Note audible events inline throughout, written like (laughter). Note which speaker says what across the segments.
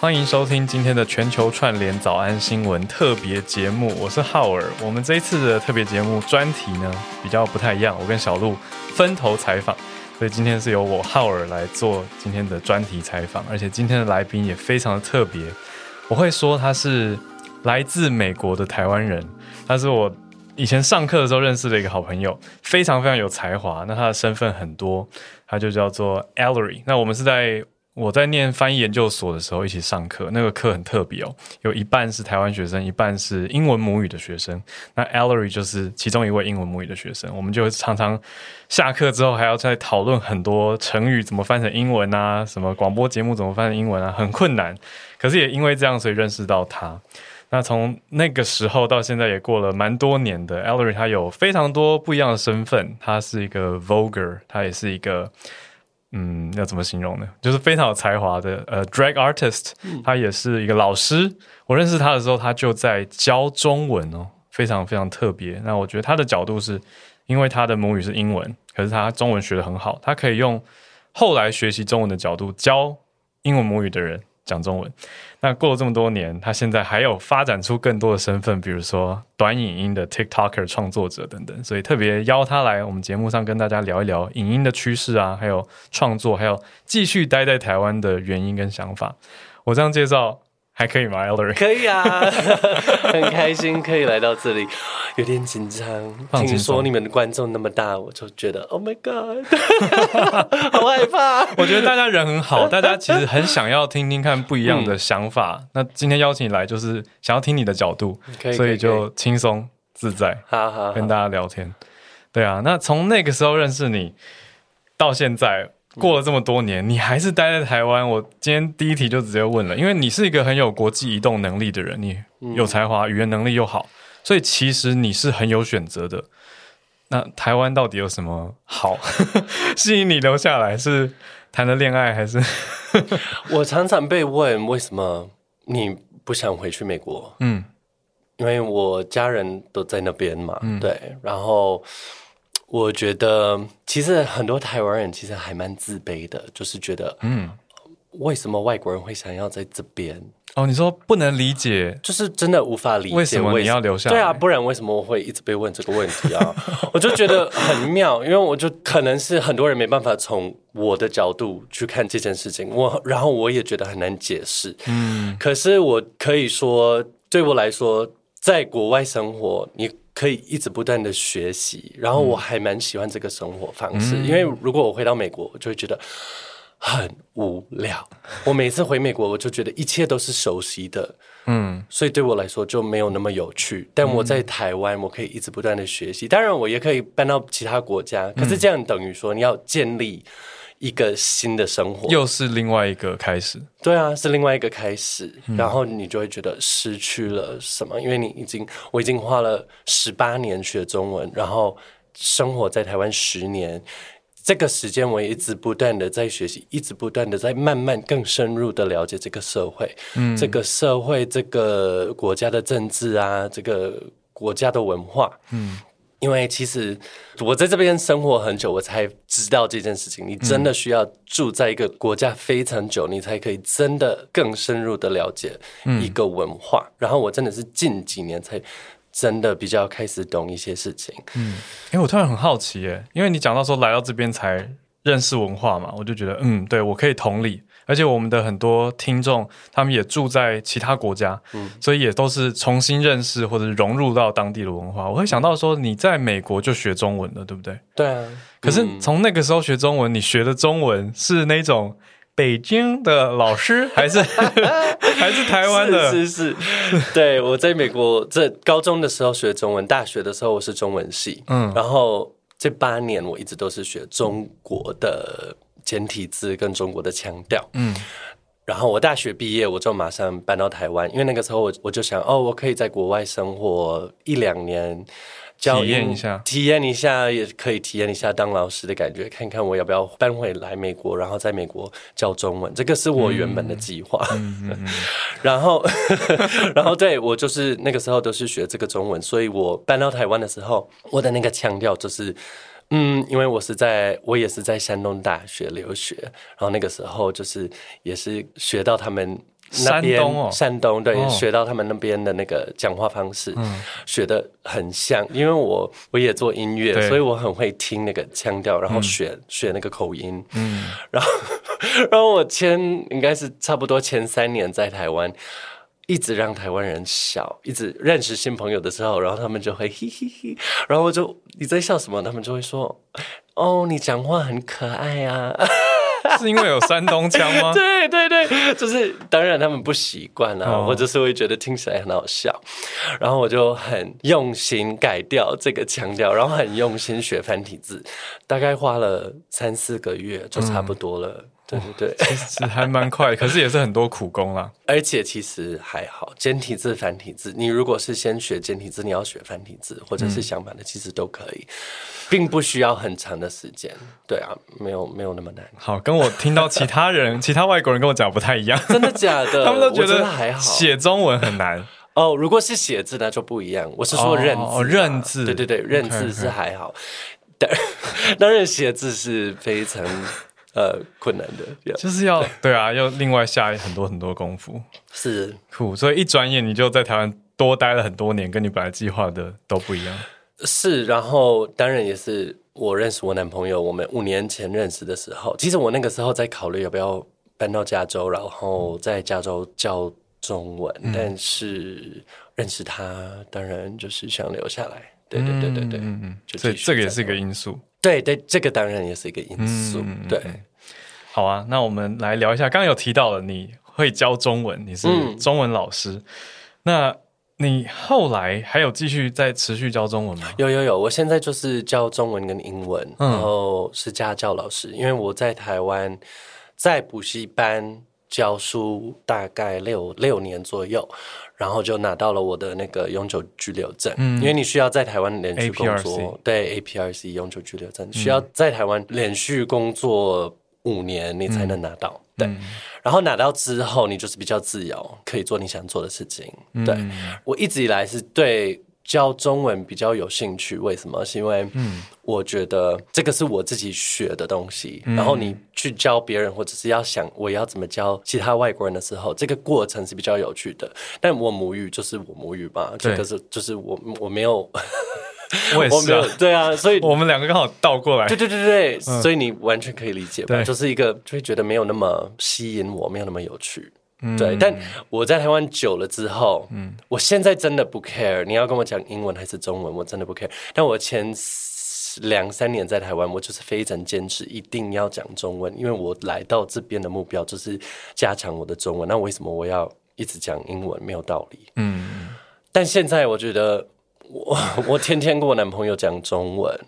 Speaker 1: 欢迎收听今天的全球串联早安新闻特别节目，我是浩尔。我们这一次的特别节目专题呢比较不太一样，我跟小鹿分头采访，所以今天是由我浩尔来做今天的专题采访，而且今天的来宾也非常的特别。我会说他是来自美国的台湾人，他是我以前上课的时候认识的一个好朋友，非常非常有才华。那他的身份很多，他就叫做 Ellery。那我们是在。我在念翻译研究所的时候一起上课，那个课很特别哦，有一半是台湾学生，一半是英文母语的学生。那 Ellery 就是其中一位英文母语的学生，我们就常常下课之后还要再讨论很多成语怎么翻成英文啊，什么广播节目怎么翻成英文啊，很困难。可是也因为这样，所以认识到他。那从那个时候到现在也过了蛮多年的 Ellery，他有非常多不一样的身份，他是一个 Voguer，他也是一个。嗯，要怎么形容呢？就是非常有才华的呃，drag artist，他也是一个老师。我认识他的时候，他就在教中文哦，非常非常特别。那我觉得他的角度是，因为他的母语是英文，可是他中文学的很好，他可以用后来学习中文的角度教英文母语的人。讲中文，那过了这么多年，他现在还有发展出更多的身份，比如说短影音的 TikToker 创作者等等，所以特别邀他来我们节目上跟大家聊一聊影音的趋势啊，还有创作，还有继续待在台湾的原因跟想法。我这样介绍。还可以吗，Ellery？
Speaker 2: 可以啊，(laughs) 很开心可以来到这里，有点紧张。听说你们的观众那么大，我就觉得 Oh my God，(laughs) 好害怕。
Speaker 1: 我觉得大家人很好，大家其实很想要听听看不一样的想法。那今天邀请你来，就是想要听你的角度，所以就轻松自在，
Speaker 2: 好好
Speaker 1: 跟大家聊天。对啊，那从那个时候认识你到现在。过了这么多年，你还是待在台湾。我今天第一题就直接问了，因为你是一个很有国际移动能力的人，你有才华，语言能力又好，所以其实你是很有选择的。那台湾到底有什么好 (laughs) 吸引你留下来？是谈了恋爱，还是？(laughs)
Speaker 2: 我常常被问为什么你不想回去美国？嗯，因为我家人都在那边嘛。嗯，对，然后。我觉得其实很多台湾人其实还蛮自卑的，就是觉得，嗯，为什么外国人会想要在这边？
Speaker 1: 哦，你说不能理解，
Speaker 2: 就是真的无法理解
Speaker 1: 为什么你要留下？对
Speaker 2: 啊，不然为什么我会一直被问这个问题啊？我就觉得很妙，因为我就可能是很多人没办法从我的角度去看这件事情，我然后我也觉得很难解释。嗯，可是我可以说，对我来说，在国外生活，你。可以一直不断的学习，然后我还蛮喜欢这个生活方式，因为如果我回到美国，我就会觉得很无聊。(laughs) 我每次回美国，我就觉得一切都是熟悉的，嗯，所以对我来说就没有那么有趣。但我在台湾，我可以一直不断的学习，当然我也可以搬到其他国家，可是这样等于说你要建立。一个新的生活，
Speaker 1: 又是另外一个开始。
Speaker 2: 对啊，是另外一个开始，然后你就会觉得失去了什么，因为你已经，我已经花了十八年学中文，然后生活在台湾十年，这个时间我也一直不断的在学习，一直不断的在慢慢更深入的了解这个社会，嗯，这个社会，这个国家的政治啊，这个国家的文化，嗯。因为其实我在这边生活很久，我才知道这件事情。你真的需要住在一个国家非常久，你才可以真的更深入的了解一个文化。然后我真的是近几年才真的比较开始懂一些事情。
Speaker 1: 嗯哎，我突然很好奇，耶，因为你讲到说来到这边才认识文化嘛，我就觉得，嗯，对我可以同理。而且我们的很多听众，他们也住在其他国家，嗯，所以也都是重新认识或者融入到当地的文化。我会想到说，你在美国就学中文了，对不对？
Speaker 2: 对啊。
Speaker 1: 可是从那个时候学中文，你学的中文是那种北京的老师，还是 (laughs) 还是台湾的？
Speaker 2: 是是。对，我在美国这高中的时候学中文，大学的时候我是中文系，嗯，然后这八年我一直都是学中国的。简体字跟中国的腔调，嗯，然后我大学毕业，我就马上搬到台湾，因为那个时候我我就想，哦，我可以在国外生活一两年，
Speaker 1: 体验一下，
Speaker 2: 体验一下，也可以体验一下当老师的感觉，看看我要不要搬回来美国，然后在美国教中文，这个是我原本的计划。(laughs) 然后，(laughs) 然后对我就是那个时候都是学这个中文，所以我搬到台湾的时候，我的那个腔调就是。嗯，因为我是在，我也是在山东大学留学，然后那个时候就是也是学到他们
Speaker 1: 那边
Speaker 2: 山东对，学到他们那边的那个讲话方式，嗯学的很像。因为我我也做音乐，所以我很会听那个腔调，然后学学那个口音。嗯，然后 (laughs) 然后我前应该是差不多前三年在台湾。一直让台湾人笑，一直认识新朋友的时候，然后他们就会 (laughs) 嘿嘿嘿，然后我就你在笑什么？他们就会说：“哦，你讲话很可爱啊。(laughs) ”
Speaker 1: 是因为有山东腔吗？(laughs)
Speaker 2: 对对对，就是当然他们不习惯啊，或者是会觉得听起来很好笑，然后我就很用心改掉这个腔调，然后很用心学繁体字，大概花了三四个月就差不多了。对对对，
Speaker 1: 其实还蛮快，可是也是很多苦功啦。(laughs)
Speaker 2: 而且其实还好，简体字、繁体字，你如果是先学简体字，你要学繁体字，或者是相反的，其实都可以，并不需要很长的时间。对啊，没有没有那么难。
Speaker 1: 好，跟我听到其他人、(laughs) 其他外国人跟我讲不太一样，
Speaker 2: 真的假的？(laughs)
Speaker 1: 他们都觉得
Speaker 2: 还好，
Speaker 1: 写中文很难
Speaker 2: 哦。如果是写字，那就不一样。我是说认字，
Speaker 1: 认字，
Speaker 2: 对对对，认字是还好，但当然写字是非常。呃，困难的，
Speaker 1: 就是要 (laughs) 对啊，要另外下很多很多功夫，
Speaker 2: 是
Speaker 1: 苦，所以一转眼你就在台湾多待了很多年，跟你本来计划的都不一样。
Speaker 2: 是，然后当然也是我认识我男朋友，我们五年前认识的时候，其实我那个时候在考虑要不要搬到加州，然后在加州教中文，但是认识他，当然就是想留下来。对对对对对，嗯
Speaker 1: 嗯，所以这个也是一个因素。
Speaker 2: 对对，这个当然也是一个因素。对，
Speaker 1: 好啊，那我们来聊一下。刚刚有提到了你会教中文，你是中文老师。那你后来还有继续在持续教中文吗？
Speaker 2: 有有有，我现在就是教中文跟英文，然后是家教老师。因为我在台湾在补习班教书大概六六年左右。然后就拿到了我的那个永久居留证，因为你需要在台湾连续工作，对 APRC 永久居留证。需要在台湾连续工作五年，你才能拿到。对，然后拿到之后，你就是比较自由，可以做你想做的事情。对。我一直以来是对。教中文比较有兴趣，为什么？是因为我觉得这个是我自己学的东西。然后你去教别人，或者是要想我要怎么教其他外国人的时候，这个过程是比较有趣的。但我母语就是我母语吧，这个是就是我我没有，(laughs)
Speaker 1: 我也是啊，(laughs)
Speaker 2: 对啊，所以 (laughs)
Speaker 1: 我们两个刚好倒过来，
Speaker 2: 对对对对，所以你完全可以理解吧？就是一个就会觉得没有那么吸引我，没有那么有趣。对，但我在台湾久了之后，嗯，我现在真的不 care，你要跟我讲英文还是中文，我真的不 care。但我前两三年在台湾，我就是非常坚持一定要讲中文，因为我来到这边的目标就是加强我的中文。那为什么我要一直讲英文？没有道理。嗯，但现在我觉得，我 (laughs) 我天天跟我男朋友讲中文，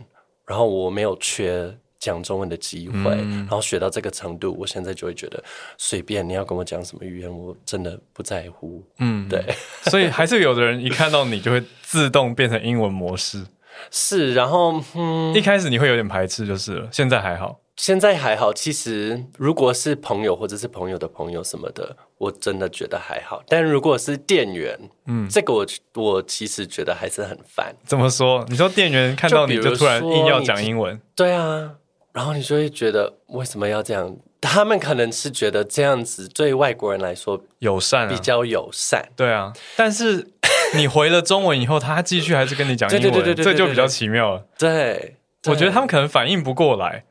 Speaker 2: 然后我没有缺。讲中文的机会，然后学到这个程度，我现在就会觉得随便你要跟我讲什么语言，我真的不在乎。嗯，对，
Speaker 1: 所以还是有的人一看到你就会自动变成英文模式。(laughs)
Speaker 2: 是，然后
Speaker 1: 嗯，一开始你会有点排斥，就是了。现在还好，
Speaker 2: 现在还好。其实如果是朋友或者是朋友的朋友什么的，我真的觉得还好。但如果是店员，嗯，这个我我其实觉得还是很烦。
Speaker 1: 怎么说？你说店员看到你就突然硬要讲英文？
Speaker 2: 对啊。然后你就会觉得为什么要这样？他们可能是觉得这样子对外国人来说
Speaker 1: 友善，
Speaker 2: 比较友善。
Speaker 1: 对啊，但是你回了中文以后，他继续还是跟你讲英文，
Speaker 2: 对对对对对
Speaker 1: 这就比较奇妙了。
Speaker 2: 对，
Speaker 1: 我觉得他们可能反应不过来，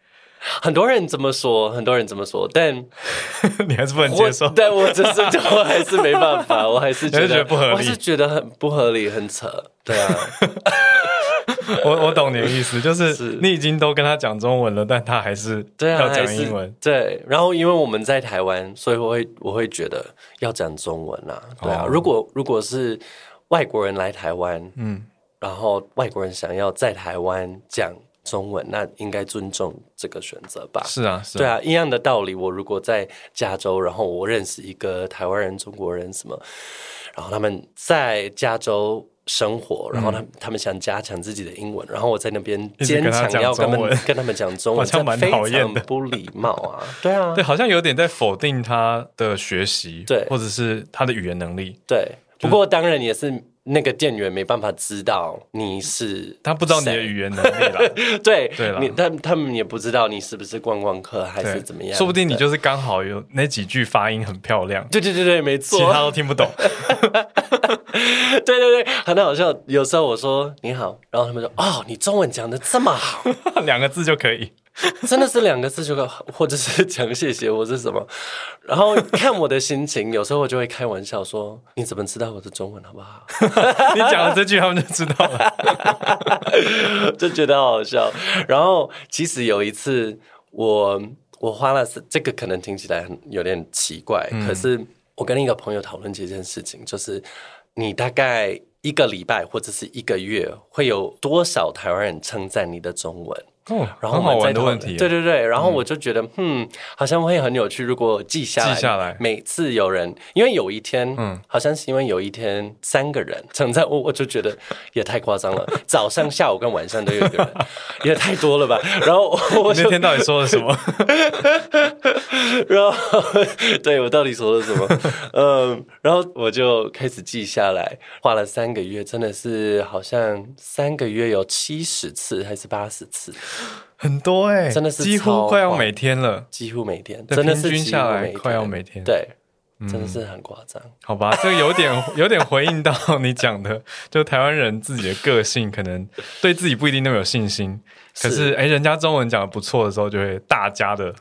Speaker 2: 很多人这么说，很多人这么说，但 (laughs)
Speaker 1: 你还是不能接受。(laughs)
Speaker 2: 但我只是我还是没办法，我还是觉得 (laughs)
Speaker 1: 觉得不合理
Speaker 2: 我还是觉得很不合理，很扯。对啊，(laughs)
Speaker 1: 我我懂你的意思，(laughs) 就是
Speaker 2: 是
Speaker 1: 你已经都跟他讲中文了，但他还是要讲英文。
Speaker 2: 对，然后因为我们在台湾，所以我会我会觉得要讲中文啊。对啊，
Speaker 1: 哦
Speaker 2: 如果如果是外国人来台湾，
Speaker 1: 嗯，
Speaker 2: 然后外国人想要在台湾讲中文，那应该尊重这个选择吧。
Speaker 1: 是啊，是
Speaker 2: 对啊，一样的道理。我如果在加州，然后我认识一个台湾人、中国人什么，然后他们在加州生活，然后他、他们想加强自己的英文，然后我在那边坚强要跟他们跟他们讲中文，(laughs)
Speaker 1: 好像蛮讨厌的
Speaker 2: 常不礼貌啊。(laughs) 对啊，
Speaker 1: 对，好像有点在否定他的学习，
Speaker 2: 对
Speaker 1: 或者是他的语言能力。
Speaker 2: 对。不过当然也是那个店员没办法知道你是
Speaker 1: 他不知道你的
Speaker 2: 谁。
Speaker 1: 语言能力了，(laughs)
Speaker 2: 对
Speaker 1: 对啦。
Speaker 2: 你他他们也不知道你是不是观光客还是怎么样，
Speaker 1: 说不定你就是刚好有那几句发音很漂亮，
Speaker 2: 对 (laughs) 对对对，没错，
Speaker 1: 其他都听不懂。(laughs)
Speaker 2: 对对对，很好笑。有时候我说你好，然后他们说哦，你中文讲的这么好，
Speaker 1: 两个字就可以。(laughs)
Speaker 2: 真的是两个字就够，(laughs) 或者是讲谢谢或是什么。然后看我的心情，有时候我就会开玩笑说，你怎么知道我的中文好不好？(laughs)
Speaker 1: 你讲了这句，他们就知道了。
Speaker 2: 就觉得好好笑。然后其实有一次我我花了这个可能听起来很有点奇怪，可是我跟一个朋友讨论这件事情，就是你大概一个礼拜或者是一个月会有多少台湾人称赞你的中文？
Speaker 1: 哦，
Speaker 2: 然后
Speaker 1: 好
Speaker 2: 我们在讨论
Speaker 1: 玩的问题。
Speaker 2: 对对对，然后我就觉得，嗯，好像会很有趣。如果记下来，
Speaker 1: 记下来
Speaker 2: 每次有人，因为有一天，
Speaker 1: 嗯
Speaker 2: 嗯，好像是因为有一天三个人 (laughs) 称赞我，我就觉得也太夸张了。(laughs) 早上、下午跟晚上都有一个人，(laughs) 也太多了吧？然后我就
Speaker 1: 那天到底说了什么？
Speaker 2: 然后对我到底说了什么？嗯，然后我就开始记下来，花了三个月，真的是好像三个月有七十次还是八十次，
Speaker 1: 很多哎、
Speaker 2: 真的是
Speaker 1: 几乎
Speaker 2: 快
Speaker 1: 快要每天了。
Speaker 2: 几乎每天，真的是
Speaker 1: 平均下来快要每天嗯
Speaker 2: 对，真的是很夸张。
Speaker 1: 好吧，这个有点 (laughs) 有点回应到你讲的，就台湾人自己的个性，可能对自己不一定那么有信心。可是
Speaker 2: 是
Speaker 1: 哎，人家中文讲的不错的时候，就会大家的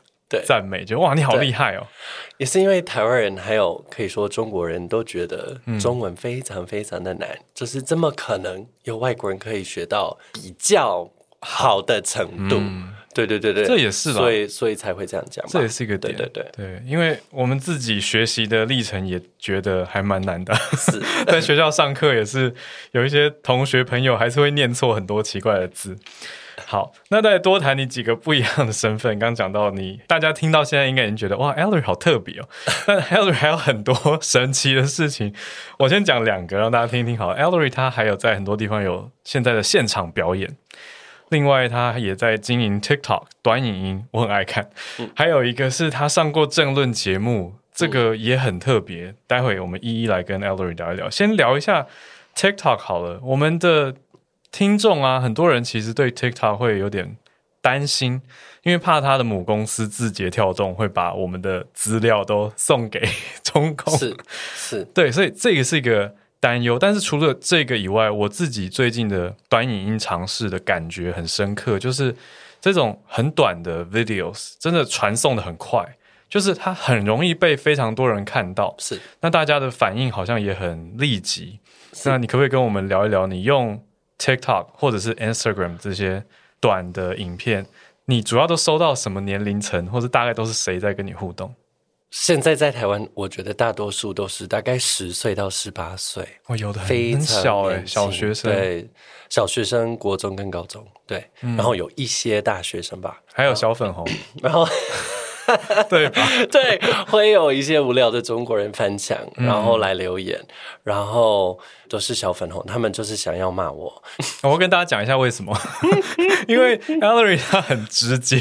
Speaker 1: 赞美，就哇你好厉害哦。
Speaker 2: 也是因为台湾人还有可以说中国人都觉得
Speaker 1: 嗯
Speaker 2: 中文非常非常的难，就是这么可能有外国人可以学到比较好的程度。对对对对，
Speaker 1: 嗯这也是啦
Speaker 2: 所以所以才会这样讲嘛。
Speaker 1: 这也是一个点，
Speaker 2: 对对对，
Speaker 1: 对，因为我们自己学习的历程也觉得还蛮难的，
Speaker 2: 是 (laughs)
Speaker 1: 在学校上课也是有一些同学朋友还是会念错很多奇怪的字。好，那再多谈你几个不一样的身份。刚刚讲到你，大家听到现在应该已经觉得哇 e e r 好特别哦。(laughs) 但 e e r 还有很多神奇的事情。我先讲两个，让大家听一听。好 e e r 他还有在很多地方有现在的现场表演。另外，他也在经营 TikTok 短影音，我很爱看。还有一个是他上过政论节目，这个也很特别。待会我们一一来跟 Ellery 聊一聊。先聊一下 TikTok 好了，我们的听众啊，很多人其实对 TikTok 会有点担心，因为怕他的母公司字节跳动会把我们的资料都送给中共。
Speaker 2: 是是，
Speaker 1: 对，所以这个是一个担忧。但是除了这个以外，我自己最近的短影音尝试的感觉很深刻，就是这种很短的 videos 真的传送的很快，就是它很容易被非常多人看到。
Speaker 2: 是
Speaker 1: 那大家的反应好像也很立即。那你可不可以跟我们聊一聊，你用 TikTok 或者是 Instagram 这些短的影片，你主要都收到什么年龄层，或者大概都是谁在跟你互动？
Speaker 2: 现在在台湾，我觉得大多数都是大概十岁到十八岁，
Speaker 1: 哦，有的
Speaker 2: 非常
Speaker 1: 小哎、小学生，
Speaker 2: 对，小学生、国中跟高中，对，
Speaker 1: 嗯。
Speaker 2: 然后有一些大学生吧，
Speaker 1: 还有小粉红，(laughs)
Speaker 2: 然后 (laughs)
Speaker 1: 对吧？(laughs)
Speaker 2: 对，会有一些无聊的中国人翻墙，
Speaker 1: 嗯。
Speaker 2: 然后来留言，然后都是小粉红，他们就是想要骂我，(laughs)
Speaker 1: 我要跟大家讲一下为什么，因为 Ellery 他很直接，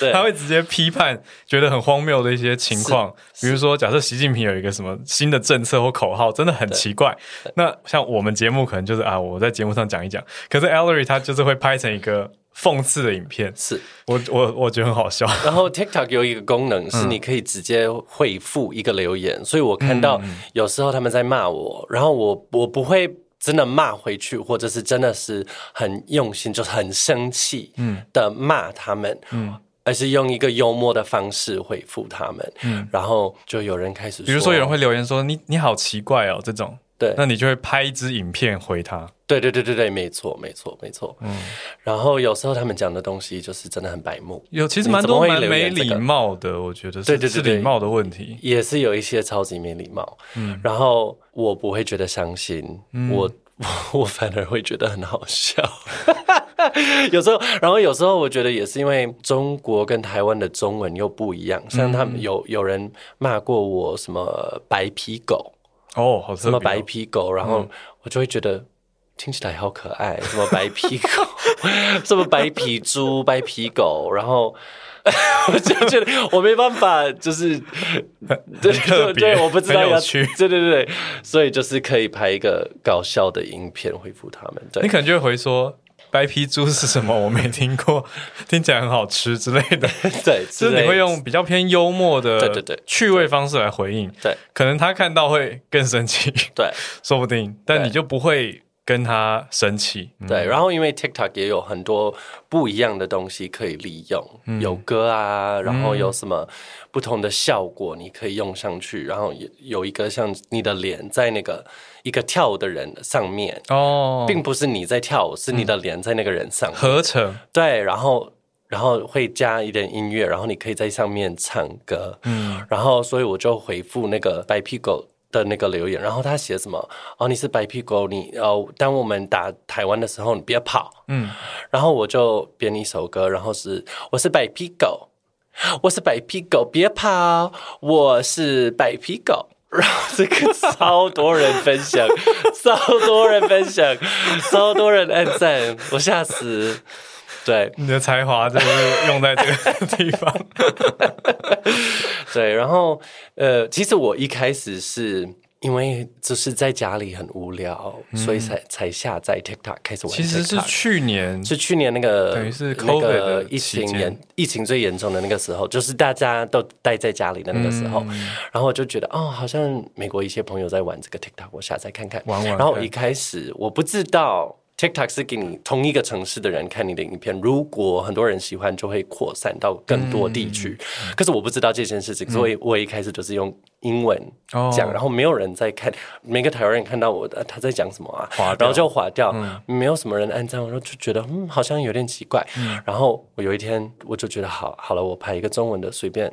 Speaker 2: 对。
Speaker 1: 他会直接批判觉得很荒谬的一些情况，比如说假设习近平有一个什么新的政策或口号，真的很奇怪。那像我们节目可能就是啊，我在节目上讲一讲，可是 Ellery 他就是会拍成一个讽刺的影片，
Speaker 2: 是。
Speaker 1: 我我我觉得很好笑。
Speaker 2: 然后 (laughs) TikTok 有一个功能
Speaker 1: 嗯
Speaker 2: 是你可以直接回复一个留言，所以我看到有时候他们在骂我，然后我我不会。真的骂回去，或者是真的是很用心，就是很生气的骂他们，嗯，而是用一个幽默的方式回复他们，嗯，然后就有人开始，
Speaker 1: 比如说有人会留言说你你好奇怪哦这种，
Speaker 2: 对，
Speaker 1: 那你就会拍一支影片回他，
Speaker 2: 对对对对对，没错没错没错，嗯，然后有时候他们讲的东西就是真的很白目，
Speaker 1: 有其实蛮多蛮没礼貌的，我觉得
Speaker 2: 对对
Speaker 1: 是礼貌的问题，
Speaker 2: 也是有一些超级没礼貌，嗯，然后我不会觉得伤心，我。(laughs) 我反而会觉得很好笑，(laughs) 有时候，然后有时候我觉得也是因为中国跟台湾的中文又不一样，像他们有有人骂过我什么白皮狗
Speaker 1: 哦，好
Speaker 2: 什么白皮狗，然后我就会觉得听起来好可爱，什么白皮狗，(laughs) 什么白皮猪、白皮狗，然后。(laughs) 我就觉得我没办法，就是 (laughs)
Speaker 1: 对对
Speaker 2: 对，我不知道要
Speaker 1: 去，
Speaker 2: 对对对，所以就是可以拍一个搞笑的影片回复他们。对
Speaker 1: 你可能就会回说白皮猪是什么？我没听过，(laughs) 听起来很好吃之类的。(laughs)
Speaker 2: 对，
Speaker 1: 就是你会用比较偏幽默的
Speaker 2: 对对对
Speaker 1: 趣味方式来回应。
Speaker 2: 对，
Speaker 1: 可能他看到会更生气，
Speaker 2: 对，(laughs)
Speaker 1: 说不定，但你就不会。跟他生气，
Speaker 2: 对，然后因为 TikTok 也有很多不一样的东西可以利用，有歌啊，然后有什么不同的效果你可以用上去，然后有有一个像你的脸在那个一个跳舞的人上面哦，并不是你在跳舞，是你的脸在那个人上
Speaker 1: 合成，
Speaker 2: 对，然后然后会加一点音乐，然后你可以在上面唱歌，嗯，然后所以我就回复那个白屁狗。的那个留言，然后他写什么？哦，你是白皮狗，你哦，当我们打台湾的时候，你别跑。嗯，然后我就编一首歌，然后是我是白皮狗，我是白皮狗，别跑，我是白皮狗。然后这个超多人分享，(laughs) 超多人分享，超多人按赞，我吓死。对，
Speaker 1: 你的才华就是用在这个 (laughs) 地方。
Speaker 2: 对，然后呃，其实我一开始是因为就是在家里很无聊，所以才才下载 TikTok 开始玩。
Speaker 1: 其实是去年，
Speaker 2: 是去年那个
Speaker 1: 等于是
Speaker 2: 那个疫情严疫情最严重的那个时候，就是大家都待在家里的那个时候，然后我就觉得哦，好像美国一些朋友在玩这个 TikTok，我下载看看。
Speaker 1: 玩玩。
Speaker 2: 然后一开始我不知道。TikTok 是给你同一个城市的人看你的影片，如果很多人喜欢，就会扩散到更多地区。可是我不知道这件事情，所以我一开始就是用英文讲，然后没有人在看。每个台湾人看到我的他在讲什么啊，然后就划掉，没有什么人按赞，我就觉得嗯，好像有点奇怪。然后我有一天我就觉得好好了，我拍一个中文的随便。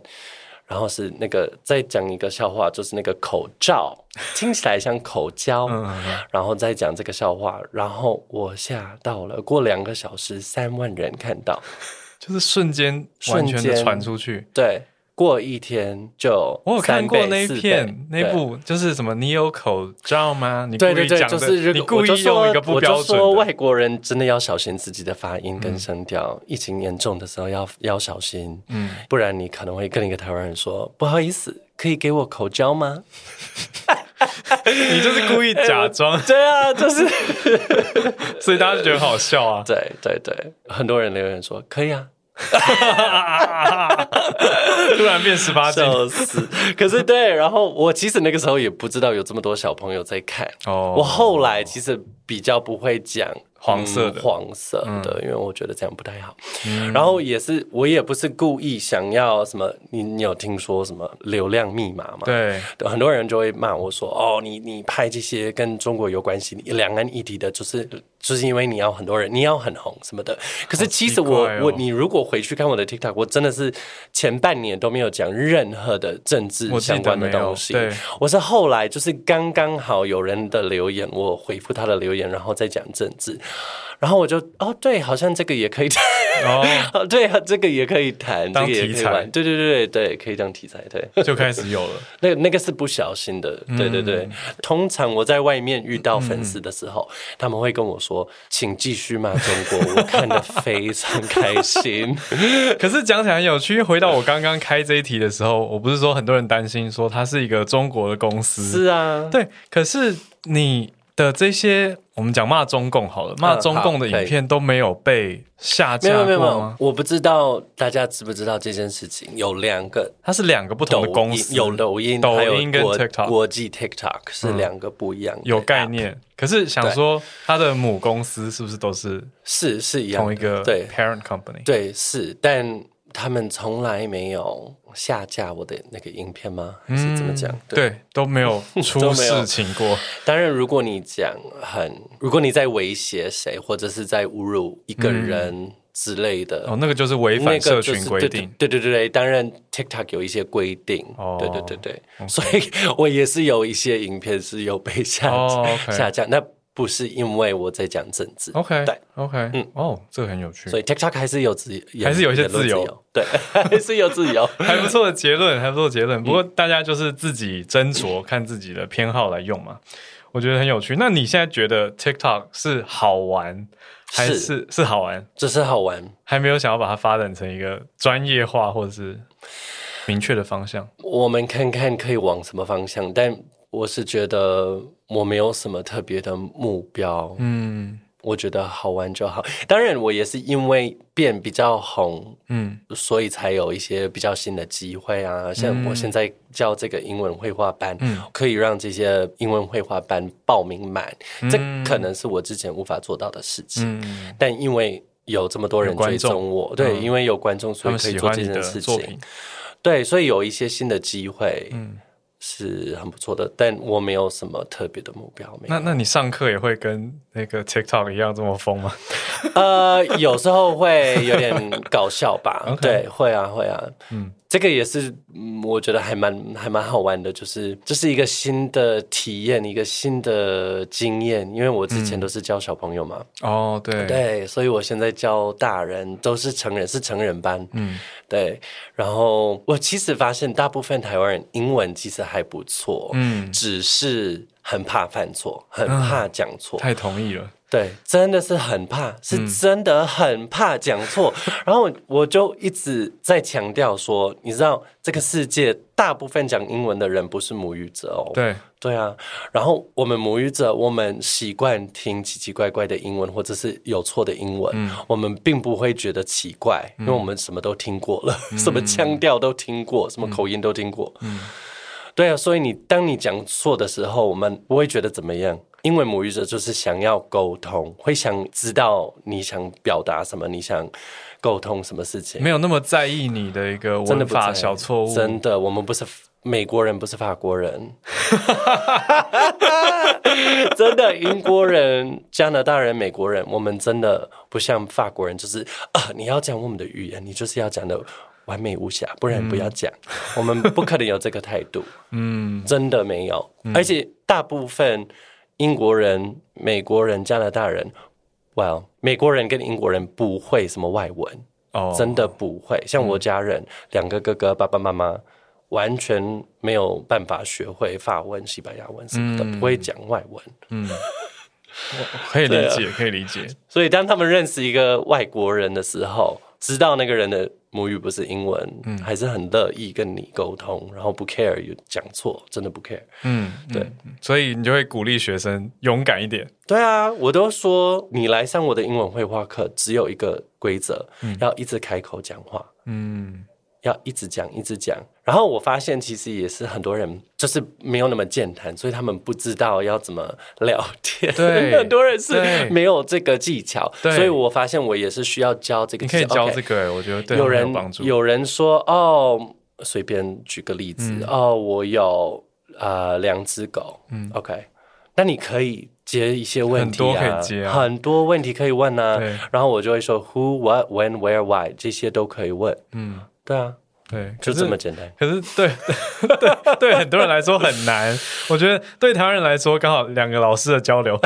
Speaker 2: 然后是那个再讲一个笑话，就是那个口罩听起来像口交，(laughs) 然后再讲这个笑话，然后我吓到了。过两个小时，三万人看到，(laughs)
Speaker 1: 就是瞬间完全的传出去，
Speaker 2: 对。过一天就
Speaker 1: 我有看过那一片那部就是什么你有口罩吗？你
Speaker 2: 对对对，就是
Speaker 1: 你故意用一个不标准。
Speaker 2: 我就说外国人真的要小心自己的发音跟声调，疫情严重的时候要要小心，嗯，不然你可能会跟一个台湾人说不好意思，可以给我口罩吗？(laughs)
Speaker 1: 你就是故意假装，(laughs)
Speaker 2: 对啊，就是，(laughs)
Speaker 1: 所以大家就觉得好笑啊。
Speaker 2: 对对对，很多人留言说可以啊。(laughs)
Speaker 1: 突然变十八禁，
Speaker 2: 笑死！可是对，然后我其实那个时候也不知道有这么多小朋友在看。哦，我后来其实比较不会讲。
Speaker 1: 黄色的，
Speaker 2: 黄色的，因为我觉得这样不太好。然后也是，我也不是故意想要什么。你你有听说什么流量密码吗？
Speaker 1: 对，
Speaker 2: 很多人就会骂我说：“哦，你你拍这些跟中国有关系、两岸议题的，就是就是因为你要很多人，你要很红什么的。”可是其实我我你如果回去看我的 TikTok，我真的是前半年都没有讲任何的政治相关的东西。
Speaker 1: 对，
Speaker 2: 我是后来就是刚刚好有人的留言，我回复他的留言，然后再讲政治。然后我就哦，对，好像这个也可以谈 (laughs) 哦，对，这个也可以谈，
Speaker 1: 当题材，
Speaker 2: 对对对对，可以当题材，对，
Speaker 1: 就开始有了。(laughs)
Speaker 2: 那那个是不小心的，对对对。通常我在外面遇到粉丝的时候，他们会跟我说：“请继续骂中国。”我看的非常开心。(laughs)
Speaker 1: 可是讲起来很有趣，回到我刚刚开这一题的时候，我不是说很多人担心说它是一个中国的公司，
Speaker 2: 是啊，
Speaker 1: 对。可是你。的这些，我们讲骂中共好了，骂中共的影片都没有被下架
Speaker 2: 没有没有
Speaker 1: 过吗，？
Speaker 2: 我不知道大家知不知道这件事情，有两个
Speaker 1: 它是两个不同的公司，
Speaker 2: 有抖音，
Speaker 1: 抖音跟
Speaker 2: 国
Speaker 1: TikTok
Speaker 2: 国际 TikTok 是两个不一样的，
Speaker 1: 有概，念。可是想说，它的母公司是不是都是
Speaker 2: 是是一样
Speaker 1: 同一个
Speaker 2: 对
Speaker 1: parent company？
Speaker 2: 对是，但他们从来没有下架我的那个影片吗？还是怎么讲？
Speaker 1: 嗯对，都没有出 (laughs) 事情过。
Speaker 2: 当然，如果你讲很，如果你在威胁谁，或者是在侮辱一个人之类的，
Speaker 1: 哦，那个就是违
Speaker 2: 那个
Speaker 1: 反社群规定。
Speaker 2: 对对对对对，当然 TikTok 有一些规定，
Speaker 1: 哦
Speaker 2: 对对对对，所以我也是有一些影片是有被下、下架，那不是因为我在讲政治
Speaker 1: OK，
Speaker 2: 对
Speaker 1: ，OK，嗯，哦，这个很有趣
Speaker 2: 所，以 TikTok 还是有自
Speaker 1: 还是有一些自由
Speaker 2: 对，(laughs) 还是有自由。(laughs)
Speaker 1: 还不错的结论，(laughs) 还不错的结论。
Speaker 2: 嗯
Speaker 1: 不过大家就是自己斟酌，看自己的偏好来用嘛。我觉得很有趣。那你现在觉得 TikTok 是好玩，还
Speaker 2: 是
Speaker 1: 是是好玩？
Speaker 2: 只是好玩。
Speaker 1: 还没有想要把它发展成一个专业化或者是明确的方向？
Speaker 2: 我们看看可以往什么方向，但我是觉得我没有什么特别的目标。
Speaker 1: 嗯
Speaker 2: 我觉得好玩就好。当然，我也是因为变比较红，
Speaker 1: 嗯
Speaker 2: 所以才有一些比较新的机会啊。像我现在教这个英文绘画班，
Speaker 1: 嗯
Speaker 2: 可以让这些英文绘画班报名满，这可能是我之前无法做到的事情。
Speaker 1: 嗯，
Speaker 2: 但因为有这么多人追踪我，对，
Speaker 1: 嗯
Speaker 2: 因为有观众，所以可以做这件事情。对，所以有一些新的机会，
Speaker 1: 嗯
Speaker 2: 是很不错的。但我没有什么特别的目标，
Speaker 1: 那那你上课也会跟那个 TikTok 一样这么疯吗？
Speaker 2: 呃，有时候会有点搞笑吧 (laughs) 对，会啊，会啊，
Speaker 1: 嗯
Speaker 2: 嗯，这个也是，嗯我觉得还蛮还蛮好玩的，就是这是一个新的体验，一个新的经验，因为我之前都是教小朋友嘛，
Speaker 1: 哦，对，
Speaker 2: 对，所以我现在教大人都是成人，是成人班，
Speaker 1: 嗯。
Speaker 2: 对，然后我其实发现大部分台湾人英文其实还不错，
Speaker 1: 嗯，
Speaker 2: 只是很怕犯错，很怕讲错，
Speaker 1: 太同意了。
Speaker 2: 对，真的是很怕，是真的很怕讲错。(laughs) 然后我我就一直在强调说，你知道这个世界大部分讲英文的人不是母语者哦。
Speaker 1: 对，
Speaker 2: 对啊，然后我们母语者，我们习惯听奇奇怪怪的英文，或者是有错的英文，我们并不会觉得奇怪，因为我们什么都听过了，什么腔调都听过，什么口音都听过。对啊，所以你当你讲错的时候，我们不会觉得怎么样，因为母语者就是想要沟通，会想知道你想表达什么，你想沟通什么事情。
Speaker 1: 没有那么在意你的一个文法小错误。
Speaker 2: 真的，我们不是美国人，不是法国人，(laughs) 真的英国人、加拿大人、美国人，我们真的不像法国人，就是啊，你要讲我们的语言，你就是要讲的完美无瑕，不然不要讲。我们不可能有这个态度，
Speaker 1: 嗯，
Speaker 2: 真的没有。而且大部分英国人、美国人、加拿大人。well，美国人跟英国人不会什么外文，
Speaker 1: 哦，
Speaker 2: 真的不会。像我家人，两个哥哥，爸爸妈妈，完全没有办法学会法文、西班牙文什么的，不会讲外文。
Speaker 1: 嗯，(laughs) 可以理解，可以理解。
Speaker 2: 所以当他们认识一个外国人的时候，知道那个人的母语不是英文，嗯还是很乐意跟你沟通，然后不 care 有讲错，真的不 care。
Speaker 1: 嗯，
Speaker 2: 对
Speaker 1: 嗯，所以你就会鼓励学生勇敢一点。
Speaker 2: 对啊，我都说你来上我的英文绘画课，只有一个规则，要一直开口讲话。
Speaker 1: 嗯，
Speaker 2: 要一直讲，一直讲。然后我发现，其实也是很多人就是没有那么健谈，所以他们不知道要怎么聊天。
Speaker 1: 对 (laughs)
Speaker 2: 很多人是
Speaker 1: 对
Speaker 2: 没有这个技巧，
Speaker 1: 对。
Speaker 2: 所以我发现我也是需要教这个技巧。
Speaker 1: 可以教这个、欸，我觉得对
Speaker 2: 有人
Speaker 1: 有帮助。
Speaker 2: 有人说哦，随便举个例子、
Speaker 1: 嗯。
Speaker 2: 哦，我有呃两只狗，嗯，OK，那你可以接一些问题啊，
Speaker 1: 很多可以接啊。
Speaker 2: 很多问题可以问啊
Speaker 1: 对，
Speaker 2: 然后我就会说 who what when where why 这些都可以问，
Speaker 1: 嗯，
Speaker 2: 对啊，
Speaker 1: 对，
Speaker 2: 就这么简单。
Speaker 1: 可是对 (laughs) 对对很多人来说很难，我觉得对台湾人来说刚好两个老师的交流，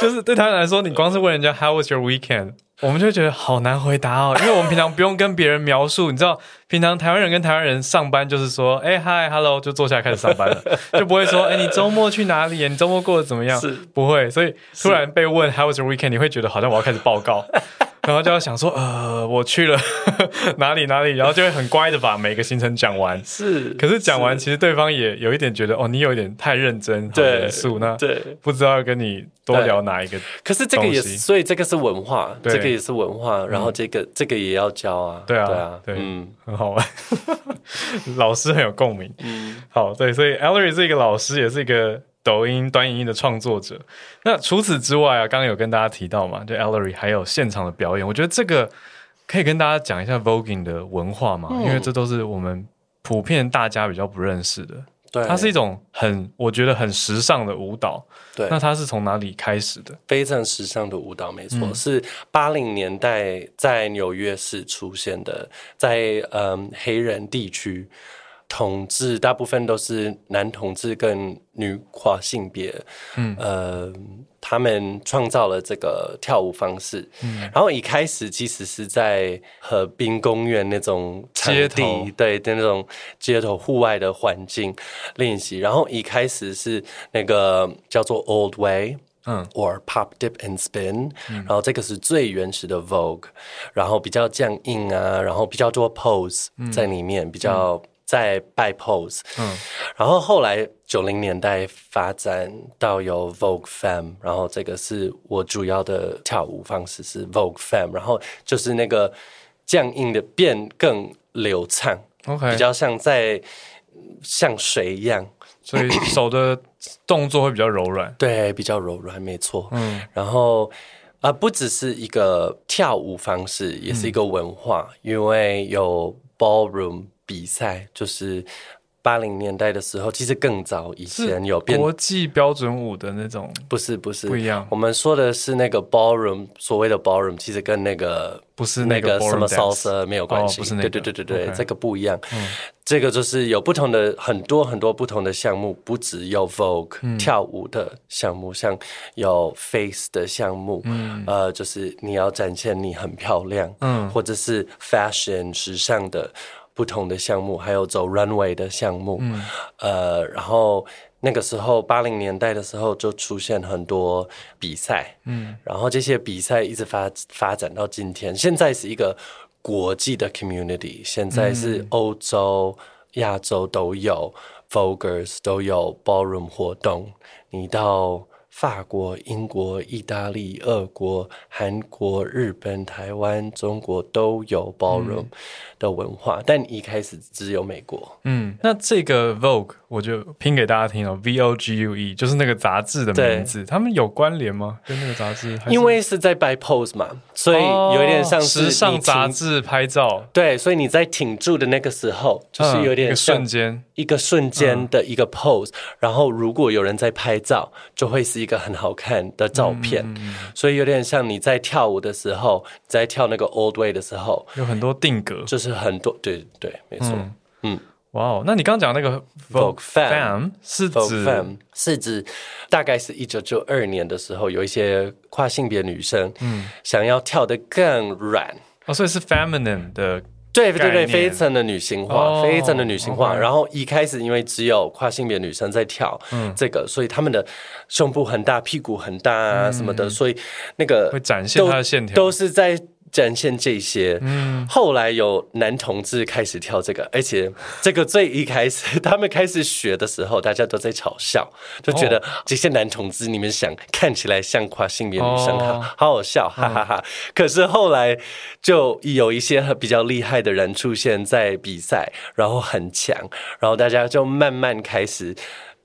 Speaker 1: 就是对台湾人来说，你光是问人家 How was your weekend，我们就觉得好难回答哦，因为我们平常不用跟别人描述，你知道，平常台湾人跟台湾人上班就是说，哎嗨 hello 就坐下来开始上班了，(laughs) 就不会说，哎你周末去哪里？你周末过得怎么样？
Speaker 2: 是。
Speaker 1: 不会，所以突然被问 How was your weekend，你会觉得好像我要开始报告。(laughs) 然后就要想说，呃，我去了 (laughs) 哪里哪里，然后就会很乖的把每个行程讲完。
Speaker 2: 是，
Speaker 1: 可是讲完，其实对方也有一点觉得，哦，你有一点太认真、好严肃，那
Speaker 2: 对，
Speaker 1: 不知道要跟你多聊哪一个。
Speaker 2: 可是这个也，所以这个是文化，
Speaker 1: 对。
Speaker 2: 这个也是文化，然后这个这个也要教啊，
Speaker 1: 对啊
Speaker 2: 对啊，
Speaker 1: 对。
Speaker 2: 嗯
Speaker 1: 很好玩，(laughs) 老师很有共鸣。
Speaker 2: 嗯，
Speaker 1: 好，对，所以 Ellery 是一个老师，也是一个抖音短影音的创作者。那除此之外啊，刚刚有跟大家提到嘛，就 Ellery 还有现场的表演，我觉得这个可以跟大家讲一下 Voguing 的文化嘛，因为这都是我们普遍大家比较不认识的。
Speaker 2: 对，
Speaker 1: 它是一种很我觉得很时尚的舞蹈。
Speaker 2: 对
Speaker 1: 那它是从哪里开始的？
Speaker 2: 非常时尚的舞蹈，没错，
Speaker 1: 嗯
Speaker 2: 是八零年代在纽约市出现的，在嗯黑人地区。统治大部分都是男同志跟女跨性别，嗯，呃，他们创造了这个跳舞方式，嗯，然后一开始其实是在河滨公园那种场地，对的那种街头户外的环境练习，然后一开始是那个叫做 Old Way，
Speaker 1: 嗯
Speaker 2: ，or pop dip and spin，、然后这个是最原始的 Vogue，然后比较僵硬啊，然后比较多 pose 在里面，比较在拜 pose，
Speaker 1: 嗯。
Speaker 2: 然后后来九零年代发展到有 Vogue Femme，然后这个是我主要的跳舞方式是 Vogue Femme，然后就是那个僵硬的变更流畅
Speaker 1: ，，OK，
Speaker 2: 比较像在像水一样，
Speaker 1: 所以手的动作会比较柔软。(coughs)
Speaker 2: 对，比较柔软，没错。
Speaker 1: 嗯。
Speaker 2: 然后啊、不只是一个跳舞方式，也是一个文化，因为有 ballroom 比赛，就是八零年代的时候，其实更早以前有变，
Speaker 1: 国际标准舞的那种
Speaker 2: 不是不是
Speaker 1: 不一样。
Speaker 2: 我们说的是那个 ballroom，所谓的 ballroom，其实跟那个
Speaker 1: 不是
Speaker 2: 那
Speaker 1: 个
Speaker 2: 什么 salsa 没有关系，
Speaker 1: 哦不是那个。
Speaker 2: 对对对对对这个不一样。这个就是有不同的很多很多不同的项目，不只有 Vogue、跳舞的项目，像有 Face 的项目，呃，就是你要展现你很漂亮，
Speaker 1: 嗯。
Speaker 2: 或者是 Fashion 时尚的不同的项目，还有走 Runway 的项目，嗯。呃，然后。那个时候，八零年代的时候就出现很多比赛，嗯，然后这些比赛一直发发展到今天，现在是一个国际的 community，现在是欧洲、亚洲都有 Voguers 都有 ballroom 活动，你到法国、英国、意大利、俄国、韩国、日本、台湾、中国都有 ballroom 的文化，但一开始只有美国。
Speaker 1: 嗯，那这个 Vogue 我就拼给大家听哦，V O G U E 就是那个杂志的名字，他们有关联吗？跟那个杂志？还
Speaker 2: 因为是在摆 pose 嘛，所以有一点像是
Speaker 1: 哦时尚杂志拍照，
Speaker 2: 对，所以你在挺住的那个时候，就是有
Speaker 1: 嗯一个
Speaker 2: 点像
Speaker 1: 瞬间，
Speaker 2: 一个瞬间的一个 pose，、然后如果有人在拍照，就会是一个很好看的照片，
Speaker 1: 嗯
Speaker 2: 所以有点像你在跳舞的时候，在跳那个 old way 的时候，
Speaker 1: 有很多定格。
Speaker 2: 就是很多对对，没错。嗯。
Speaker 1: 哇哦，那你刚刚讲那个
Speaker 2: Vogue Femme
Speaker 1: Femme 是指
Speaker 2: Femme 是指大概是一九九二年的时候，有一些跨性别女生，嗯，想要跳得更软，
Speaker 1: 哦，所以是 feminine 的
Speaker 2: 对对对，非常的女性化，
Speaker 1: 哦
Speaker 2: 非常的女性化。然后一开始因为只有跨性别女生在跳这个，所以她们的胸部很大，屁股很大啊什么的，所以那个
Speaker 1: 会展现
Speaker 2: 都
Speaker 1: 它的线条。
Speaker 2: 都是在展现这些。
Speaker 1: 嗯
Speaker 2: 后来有男同志开始跳这个，而且这个最一开始 (laughs) 他们开始学的时候，大家都在嘲笑，就觉得
Speaker 1: 哦
Speaker 2: 这些男同志你们想看起来像跨性别女生，
Speaker 1: 哦
Speaker 2: 好好好笑，哈哈哈。可是后来就有一些比较厉害的人出现在比赛，然后很强，然后大家就慢慢开始。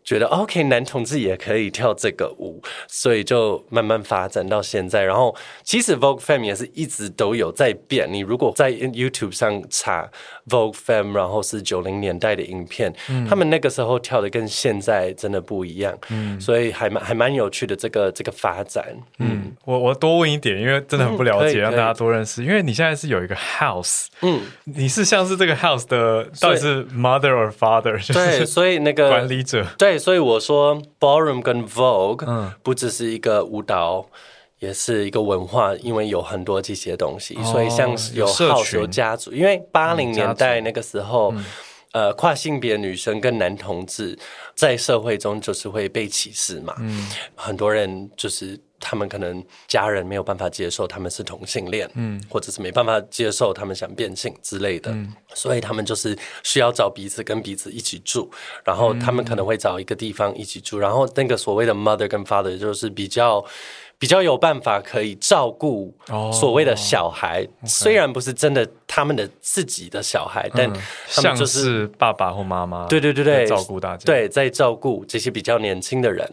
Speaker 2: 觉得 OK，男同志也可以跳这个舞，所以就慢慢发展到现在。然后其实 Vogue Femme 也是一直都有在变。你如果在 YouTube 上查 Vogue Femme，然后是九零年代的影片，他们那个时候跳的跟现在真的不一样，嗯所以还蛮还蛮有趣的这个这个发展。
Speaker 1: 嗯，我我多问一点，因为真的很不了解，
Speaker 2: 嗯
Speaker 1: 让大家多认识。因为你现在是有一个 house，
Speaker 2: 嗯，
Speaker 1: 你是像是这个 house 的到底是 mother or father，就
Speaker 2: 对，
Speaker 1: 是
Speaker 2: 所以那个
Speaker 1: 管理者。
Speaker 2: 对，所以我说 ballroom 跟 Vogue，
Speaker 1: 嗯。
Speaker 2: 不只是一个舞蹈。也是一个文化，因为有很多这些东西，所以像是有
Speaker 1: 有社
Speaker 2: house
Speaker 1: 群
Speaker 2: 有家族，因为八零年代那个时候，呃，跨性别女生跟男同志在社会中就是会被歧视嘛，很多人就是他们可能家人没有办法接受他们是同性恋，嗯，或者是没办法接受他们想变性之类的，所以他们就是需要找彼此跟彼此一起住，然后他们可能会找一个地方一起住，然后那个所谓的 mother 跟 father 就是比较。比较有办法可以照顾所谓的小孩，虽然不是真的他们的自己的小孩，但他们就是
Speaker 1: 爸爸或妈妈，
Speaker 2: 对对对对，
Speaker 1: 照顾大家，
Speaker 2: 对，在照顾这些比较年轻的人，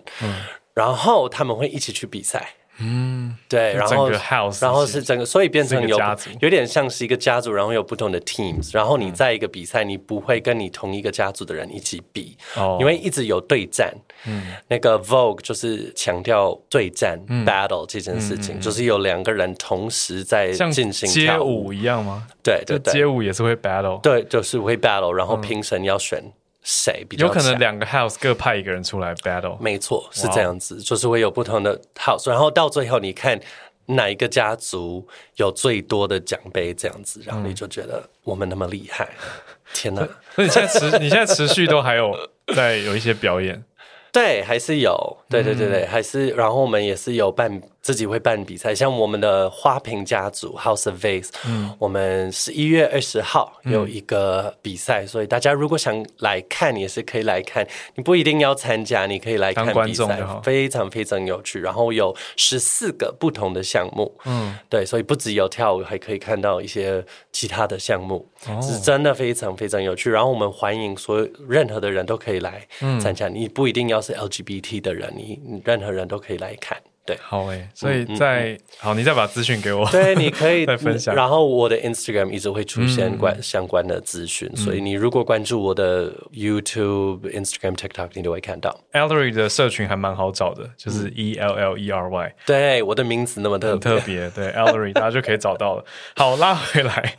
Speaker 2: 然后他们会一起去比赛。嗯，对，然后然后是整个，所以变成有有点像是一个家族，然后有不同的 teams，然后你在一个比赛，你不会跟你同一个家族的人一起比，哦，因为一直有对战。嗯，那个 Vogue 就是强调对战 battle 这件事情，就是有两个人同时在进行
Speaker 1: 街舞一样吗？
Speaker 2: 对，对
Speaker 1: 街舞也是会 battle，
Speaker 2: 对，就是会 battle，然后评审要选。谁比较
Speaker 1: 有可能两个 house 各派一个人出来 battle？
Speaker 2: 没错，是这样子，就是会有不同的 house，然后到最后你看哪一个家族有最多的奖杯，这样子，然后你就觉得我们那么厉害，(laughs) 天哪！
Speaker 1: 所以你现在持你现在持续都还有在有一些表演。(laughs)
Speaker 2: 对，还是有，对对对对，还是，然后我们也是有办自己会办比赛，像我们的花瓶家族 House of Vase，嗯，我们十一月二十号有一个比赛，所以大家如果想来看，也是可以来看，你不一定要参加，你可以来看比赛，非常非常有趣。然后有十四个不同的项目，嗯，对，所以不只有跳舞，还可以看到一些其他的项目，是真的非常非常有趣。然后我们欢迎所有任何的人都可以来参加，你不一定要。是 LGBT 的人，你任何人都可以来看。对，
Speaker 1: 好诶，所以在好，你再把资讯给我。
Speaker 2: 对，你可以 (laughs)
Speaker 1: 再分享。
Speaker 2: 然后我的 Instagram 一直会出现关相关的资讯，所以你如果关注我的 YouTube、Instagram、TikTok，你都会看到。
Speaker 1: Ellery 的社群还蛮好找的，就是 E L L E R Y。
Speaker 2: 对，我的名字那么特
Speaker 1: 特别，对 Ellery 大家就可以找到了。(laughs) 好，拉回来，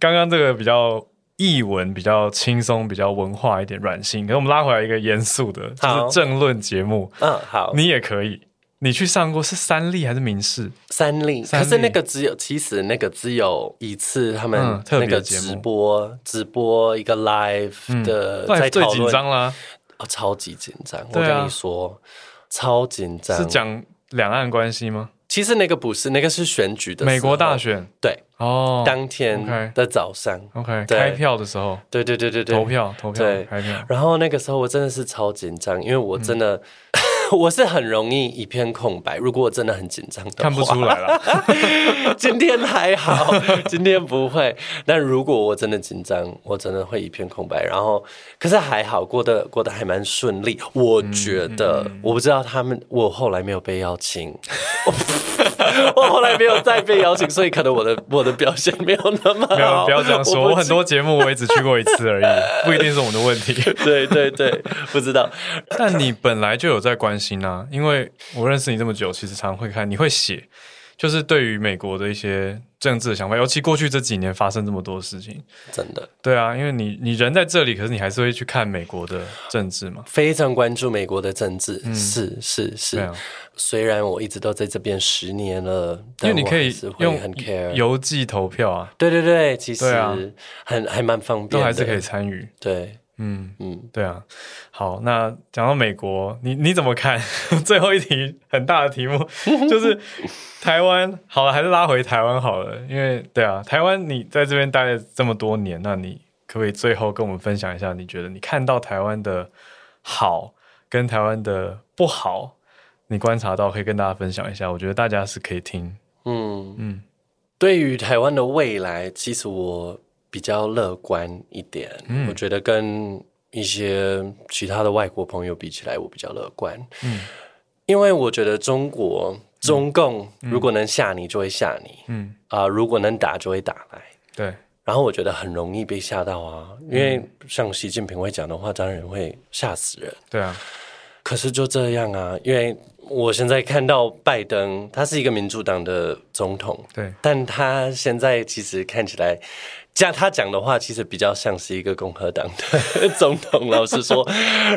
Speaker 1: 刚刚这个比较。译文比较轻松，比较文化一点，软性。可是我们拉回来一个严肃的，就是政论节目。
Speaker 2: 嗯，好，
Speaker 1: 你也可以。你去上过是三立还是民视？
Speaker 2: 三立，可是那个只有，其实那个只有一次，他们那个直播，直播一个 live 的，在
Speaker 1: 最紧张啦，
Speaker 2: 啊，超级紧张。我跟你说，超紧张。
Speaker 1: 是讲两岸关系吗？
Speaker 2: 其实那个不是，那个是选举的
Speaker 1: 美国大选，
Speaker 2: 对。哦，当天的早上
Speaker 1: ，OK，开票的时候，
Speaker 2: 对对对对对，
Speaker 1: 投票投票，开票。
Speaker 2: 然后那个时候我真的是超紧张，因为我真的。(laughs) (laughs) 我是很容易一片空白。如果我真的很紧张的话，
Speaker 1: 看不出来了。(laughs)
Speaker 2: 今天还好，(laughs) 今天不会。但如果我真的紧张，我真的会一片空白。然后，可是还好，过得过得还蛮顺利。我觉得，我不知道他们，我后来没有被邀请，(laughs) 我后来没有再被邀请，所以可能我的我的表现没有那么 (laughs) 好。
Speaker 1: 不要这样说，我很多节目我也只去过一次而已，不一定是我们的问题。(laughs)
Speaker 2: 对对对，不知道。
Speaker 1: 但你本来就有在关。心啊，因为我认识你这么久，其实常会看，你会写，就是对于美国的一些政治的想法，尤其过去这几年发生这么多事情，
Speaker 2: 真的，
Speaker 1: 对啊，因为你你人在这里，可是你还是会去看美国的政治嘛，
Speaker 2: 非常关注美国的政治，是是是，虽然我一直都在这边十年了，
Speaker 1: 因为你可以用
Speaker 2: 很 care
Speaker 1: 邮寄投票啊，
Speaker 2: 对对对，其实很还蛮方便，
Speaker 1: 都还是可以参与，
Speaker 2: 对。
Speaker 1: 嗯嗯，对啊，好，那讲到美国，你你怎么看？(laughs) 最后一题很大的题目就是台湾，好了，还是拉回台湾好了，因为对啊，台湾你在这边待了这么多年，那你可不可以最后跟我们分享一下，你觉得你看到台湾的好跟台湾的不好，你观察到可以跟大家分享一下？我觉得大家是可以听。嗯
Speaker 2: 嗯，对于台湾的未来，其实我。比较乐观一点，我觉得跟一些其他的外国朋友比起来，我比较乐观。嗯，因为我觉得中国中共如果能吓你，就会吓你。嗯啊，如果能打，就会打来。
Speaker 1: 对。
Speaker 2: 然后我觉得很容易被吓到啊，因为像习近平会讲的话，当然会吓死人。
Speaker 1: 对啊。
Speaker 2: 可是就这样啊，因为我现在看到拜登，他是一个民主党的总统。
Speaker 1: 对。
Speaker 2: 但他现在其实看起来。样他讲的话，其实比较像是一个共和党的 (laughs) 总统，老实说。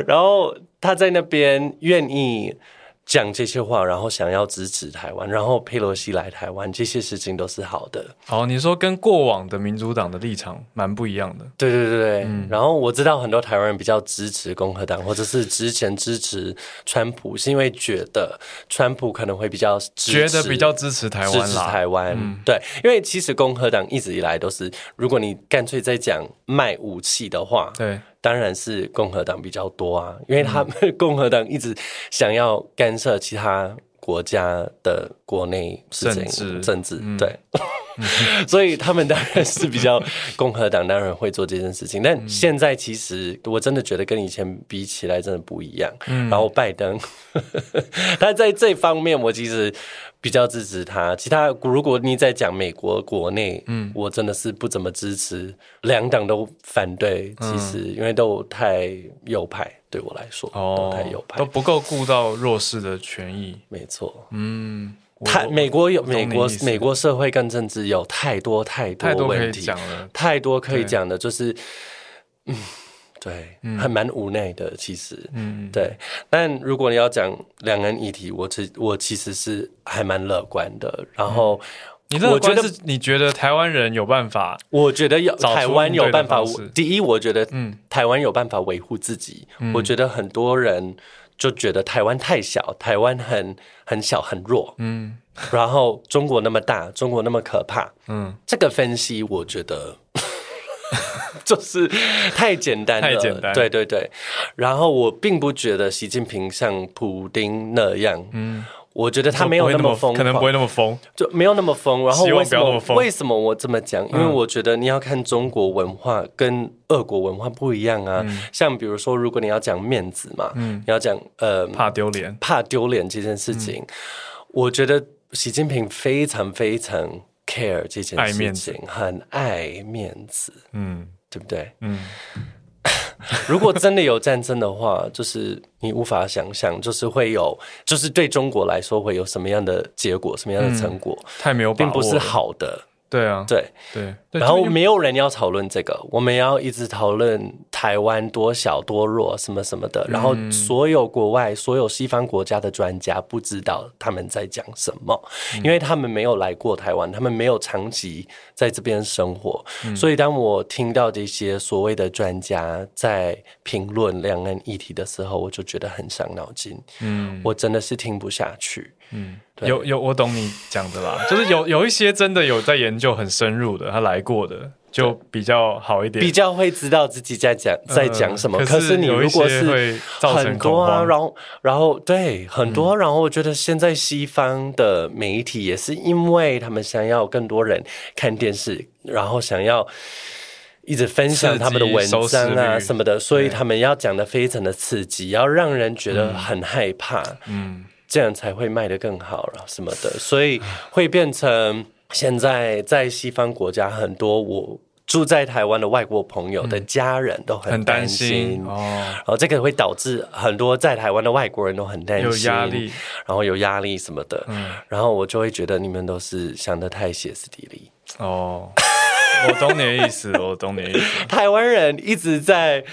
Speaker 2: 然后他在那边愿意讲这些话，然后想要支持台湾，然后佩洛西来台湾，这些事情都是好的。
Speaker 1: 好，你说跟过往的民主党的立场蛮不一样的。
Speaker 2: 对对对对，然后我知道很多台湾人比较支持共和党，或者是之前支持川普，是因为觉得川普可能会比较
Speaker 1: 觉得比较支持台湾
Speaker 2: 支持台湾。对，因为其实共和党一直以来都是，如果你干脆在讲卖武器的话，
Speaker 1: 对。
Speaker 2: 当然是共和党比较多啊，因为他们共和党一直想要干涉其他国家的国内
Speaker 1: 政治，
Speaker 2: 政治对，(laughs) 所以他们当然是比较共和党，当然会做这件事情。但现在其实我真的觉得跟以前比起来真的不一样。然后拜登，(laughs) 他在这方面我其实。比较支持他，其他如果你在讲美国国内，嗯，我真的是不怎么支持，两党都反对，其实因为都太右派，对我来说，都太右派，
Speaker 1: 都不够顾到弱势的权益，
Speaker 2: 没错，嗯，太美国有美国美国社会跟政治有太多太多问题，太多可以讲的，就是，嗯。对，嗯还蛮无奈的，其实，嗯，对。但如果你要讲两岸议题，我其我其实是还蛮乐观的。然后，
Speaker 1: 你乐观是你觉得台湾人有办法？
Speaker 2: 我觉得有台湾有办法。第一，我觉得，嗯，台湾有办法维护自己。我觉得很多人就觉得台湾太小，台湾很很小很弱，嗯。然后中国那么大，中国那么可怕，嗯。这个分析，我觉得。(laughs) 就是太简单了，
Speaker 1: 太简单。
Speaker 2: 对对对，然后我并不觉得习近平像普丁那样，嗯，我觉得他没有那么疯，
Speaker 1: 可能不会那么疯，
Speaker 2: 就没有那么疯。然后为什么为什么我这么讲？因为我觉得你要看中国文化跟俄国文化不一样啊。像比如说，如果你要讲面子嘛，嗯，你要讲呃
Speaker 1: 怕丢脸，
Speaker 2: 怕丢脸这件事情，我觉得习近平非常非常。care 这件事情很爱面子，嗯，对不对？嗯，(laughs) 如果真的有战争的话，就是你无法想象，就是会有，就是对中国来说会有什么样的结果，什么样的成果，
Speaker 1: 太没有，
Speaker 2: 并不是好的。
Speaker 1: 对啊，
Speaker 2: 对。
Speaker 1: 对，
Speaker 2: 然后没有人要讨论这个，我们要一直讨论台湾多小多弱什么什么的，然后所有国外所有西方国家的专家不知道他们在讲什么，因为他们没有来过台湾，他们没有长期在这边生活，所以当我听到这些所谓的专家在评论两岸议题的时候，我就觉得很伤脑筋，嗯，我真的是听不下去。
Speaker 1: 嗯，有有，我懂你讲的啦，(laughs) 就是有有一些真的有在研究很深入的，他来过的就比较好一点，
Speaker 2: 比较会知道自己在讲在讲什么。
Speaker 1: 可
Speaker 2: 是你如果是很多啊，然后然后对很多，然后我觉得现在西方的媒体也是因为他们想要更多人看电视，然后想要一直分享他们的文章啊什么的，所以他们要讲的非常的刺激，要让人觉得很害怕。嗯。这样才会卖得更好了，什么的，所以会变成现在在西方国家很多我住在台湾的外国朋友的家人都很担心。哦，然后这个会导致很多在台湾的外国人都很担心，
Speaker 1: 有压力，
Speaker 2: 然后有压力什么的，嗯，然后我就会觉得你们都是想的太歇斯底里。
Speaker 1: 哦，我懂你的意思，(laughs) 我懂你的意思，
Speaker 2: 台湾人一直在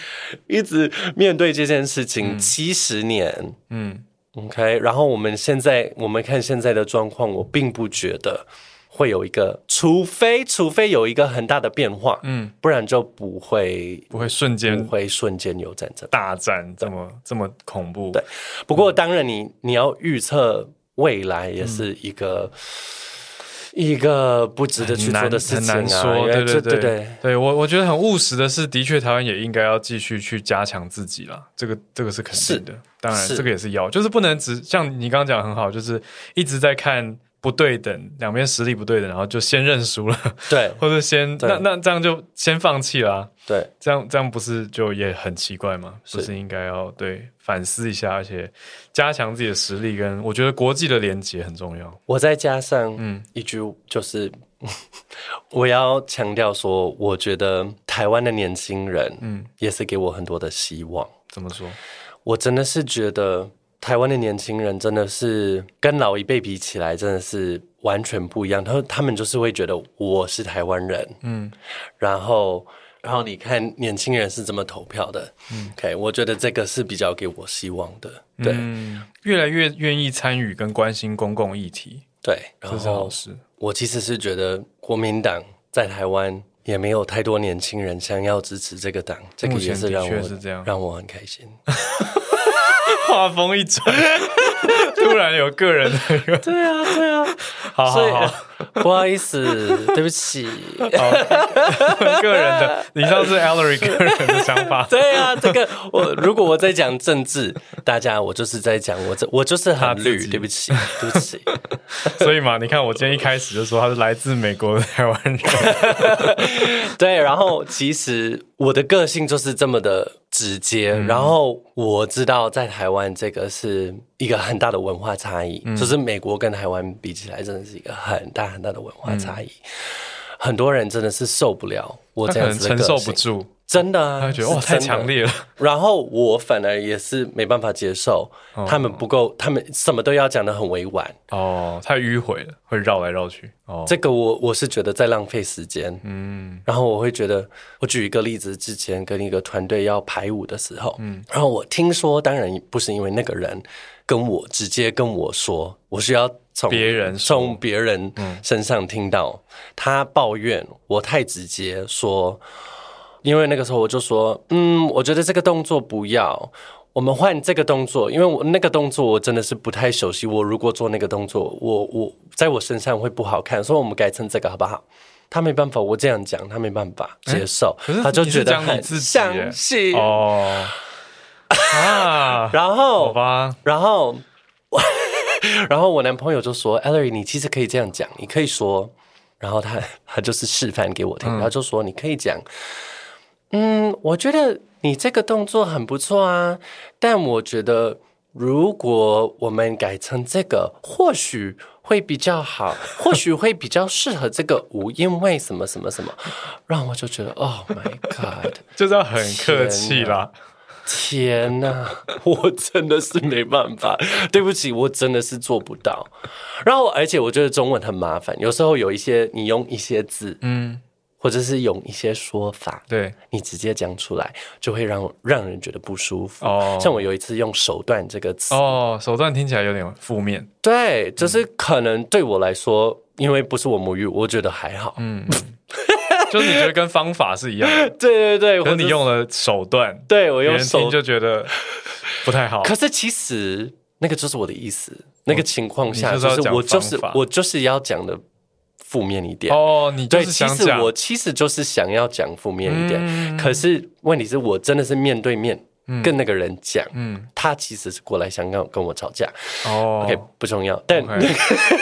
Speaker 2: 一直面对这件事情七十年，嗯。OK，然后我们现在我们看现在的状况，我并不觉得会有一个，除非除非有一个很大的变化，嗯，不然就不会
Speaker 1: 不会瞬间
Speaker 2: 不会瞬间有战争
Speaker 1: 大战这么这么恐怖。
Speaker 2: 对，不过当然你你要预测未来也是一个。一个不值得去做的事情啊！
Speaker 1: 对对对
Speaker 2: 对，
Speaker 1: 对我我觉得很务实的是，的确台湾也应该要继续去加强自己了。这个这个是肯定的，当然这个也是要，就是不能只像你刚刚讲很好，就是一直在看。不对等，两边实力不对等，然后就先认输了，
Speaker 2: 对，(laughs)
Speaker 1: 或者先那那这样就先放弃了，
Speaker 2: 对，
Speaker 1: 这样这样不是就也很奇怪吗？不是应该要对反思一下，而且加强自己的实力，跟我觉得国际的连接很重要。
Speaker 2: 我再加上嗯一句，就是 (laughs) 我要强调说，我觉得台湾的年轻人嗯也是给我很多的希望。
Speaker 1: 怎么说？
Speaker 2: 我真的是觉得。台湾的年轻人真的是跟老一辈比起来，真的是完全不一样。他他们就是会觉得我是台湾人，嗯，然后然后你看年轻人是怎么投票的。嗯 OK，我觉得这个是比较给我希望的。对、
Speaker 1: 嗯，越来越愿意参与跟关心公共议题，
Speaker 2: 对，然
Speaker 1: 这是好事。
Speaker 2: 我其实是觉得国民党在台湾也没有太多年轻人想要支持这个党，这个也是让我
Speaker 1: 是这样
Speaker 2: 让我很开心。(laughs) (laughs)
Speaker 1: 话锋一转，(laughs) 突然有个人的一个，
Speaker 2: 对啊，对啊，
Speaker 1: 好好好，(laughs)
Speaker 2: 不好意思，(laughs) 对不起。(laughs)
Speaker 1: 个人的，以上是 Ellery 个人的想法。
Speaker 2: 对啊，这个我如果我在讲政治，大家我就是在讲我这我就是
Speaker 1: 他
Speaker 2: 很绿，对不起，对不起。
Speaker 1: 所以嘛，你看我今天一开始就说他是来自美国的台湾人，
Speaker 2: 对，然后其实我的个性就是这么的直接，然后我知道在台湾这个是一个很大的文化差异，就是美国跟台湾比起来，真的是一个很大很大的文化差异。很多人真的是受不了我这样子的
Speaker 1: 承受不，住，
Speaker 2: 真的啊，
Speaker 1: 他觉得哇太强烈了。
Speaker 2: 然后我反而也是没办法接受，他们不够，他们什么都要讲的很委婉，
Speaker 1: 哦，太迂回了，会绕来绕去。哦，
Speaker 2: 这个我我是觉得在浪费时间，嗯，然后我会觉得，我举一个例子，之前跟一个团队要排舞的时候，嗯，然后我听说，当然不是因为那个人跟我直接跟我说，我是要从
Speaker 1: 别人说
Speaker 2: 从别人身上听到、他抱怨我太直接说，因为那个时候我就说，嗯，我觉得这个动作不要。我们换这个动作，因为我那个动作我真的是不太熟悉。我如果做那个动作，我我在我身上会不好看，所以我们改成这个好不好？他没办法，我这样讲，他没办法接受，他就觉得很相信。
Speaker 1: 哦，啊，(laughs)
Speaker 2: 然后好，
Speaker 1: 吧，
Speaker 2: 然后，(laughs) 然后我男朋友就说：“Ellery，你其实可以这样讲，你可以说。”然后他 (laughs) 他就是示范给我听，他就说：“你可以讲，嗯，我觉得你这个动作很不错啊，但我觉得如果我们改成这个，或许会比较好，(laughs) 或许会比较适合这个舞，因为什么什么什么。”让我就觉得，Oh my God！
Speaker 1: 就是要很客气啦。
Speaker 2: 天呐，(laughs) 我真的是没办法，对不起，我真的是做不到。然后，而且我觉得中文很麻烦，有时候有一些你用一些字，
Speaker 1: 嗯，
Speaker 2: 或者是用一些说法，
Speaker 1: 对，
Speaker 2: 你直接讲出来，就会让让人觉得不舒服。
Speaker 1: 哦
Speaker 2: 像我有一次用手段这个词，
Speaker 1: 哦，手段听起来有点负面。
Speaker 2: 对，就是可能对我来说，因为不是我母语，我觉得还好。
Speaker 1: 嗯，(laughs) 就是你觉得跟方法是一样的，(laughs)
Speaker 2: 对对对，
Speaker 1: 可是你用了手段，
Speaker 2: 对我用手
Speaker 1: 听就觉得不太好。
Speaker 2: 可是其实那个就是我的意思，那个情况下
Speaker 1: 就是
Speaker 2: 就是我就是我就是要讲的负面一点。
Speaker 1: 哦，你就
Speaker 2: 对，
Speaker 1: 是
Speaker 2: 其实我其实就是想要讲负面一点，
Speaker 1: 嗯
Speaker 2: 可是问题是我真的是面对面跟那个人讲，
Speaker 1: 嗯。
Speaker 2: 他其实是过来香港跟我吵架、
Speaker 1: 哦。
Speaker 2: O k 不重要，但
Speaker 1: OK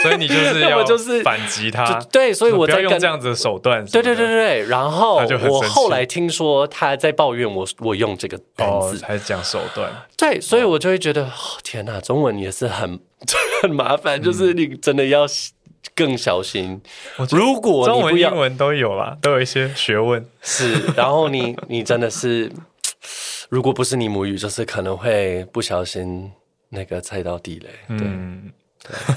Speaker 1: 所以你就是 (laughs)
Speaker 2: 那
Speaker 1: 要
Speaker 2: 就是
Speaker 1: 反击他，
Speaker 2: 对，所以我在
Speaker 1: 用这样子的手段。
Speaker 2: 对对对对对，然后我后来听说他在抱怨我，我用这个单
Speaker 1: 哦
Speaker 2: 字，，
Speaker 1: 还讲手段，
Speaker 2: 对，所以我就会觉得，哦、天哪，中文也是很 (laughs) 很麻烦，就是你真的要更小心。如果
Speaker 1: 中文、
Speaker 2: 你
Speaker 1: 英文都有啦，都有一些学问。
Speaker 2: 是，然后你你真的是，如果不是你母语，就是可能会不小心那个踩到地雷。对，
Speaker 1: 嗯，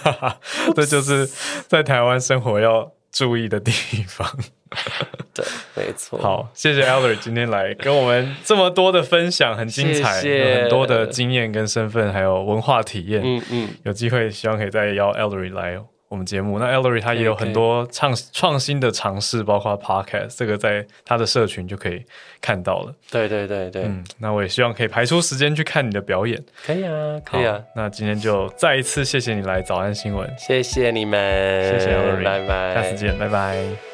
Speaker 1: (laughs) 这就是在台湾生活要注意的地方。(laughs)
Speaker 2: 对，没错。，
Speaker 1: 好，谢谢 Ellery 今天来跟我们这么多的分享，很精彩，
Speaker 2: 谢谢
Speaker 1: 有很多的经验跟身份，还有文化体验。
Speaker 2: 嗯嗯，
Speaker 1: 有机会希望可以再邀 Ellery 来我们节目。那 Ellery 他也有很多创创新的尝试，包括 Podcast，这个在他的社群就可以看到了。
Speaker 2: 对对对对，
Speaker 1: 嗯，那我也希望可以排出时间去看你的表演。
Speaker 2: 可以啊，可以啊，
Speaker 1: 那今天就再一次谢谢你来早安新闻，
Speaker 2: 谢谢你们，
Speaker 1: 谢谢 Ellery，
Speaker 2: 拜拜，
Speaker 1: 下次见，拜拜。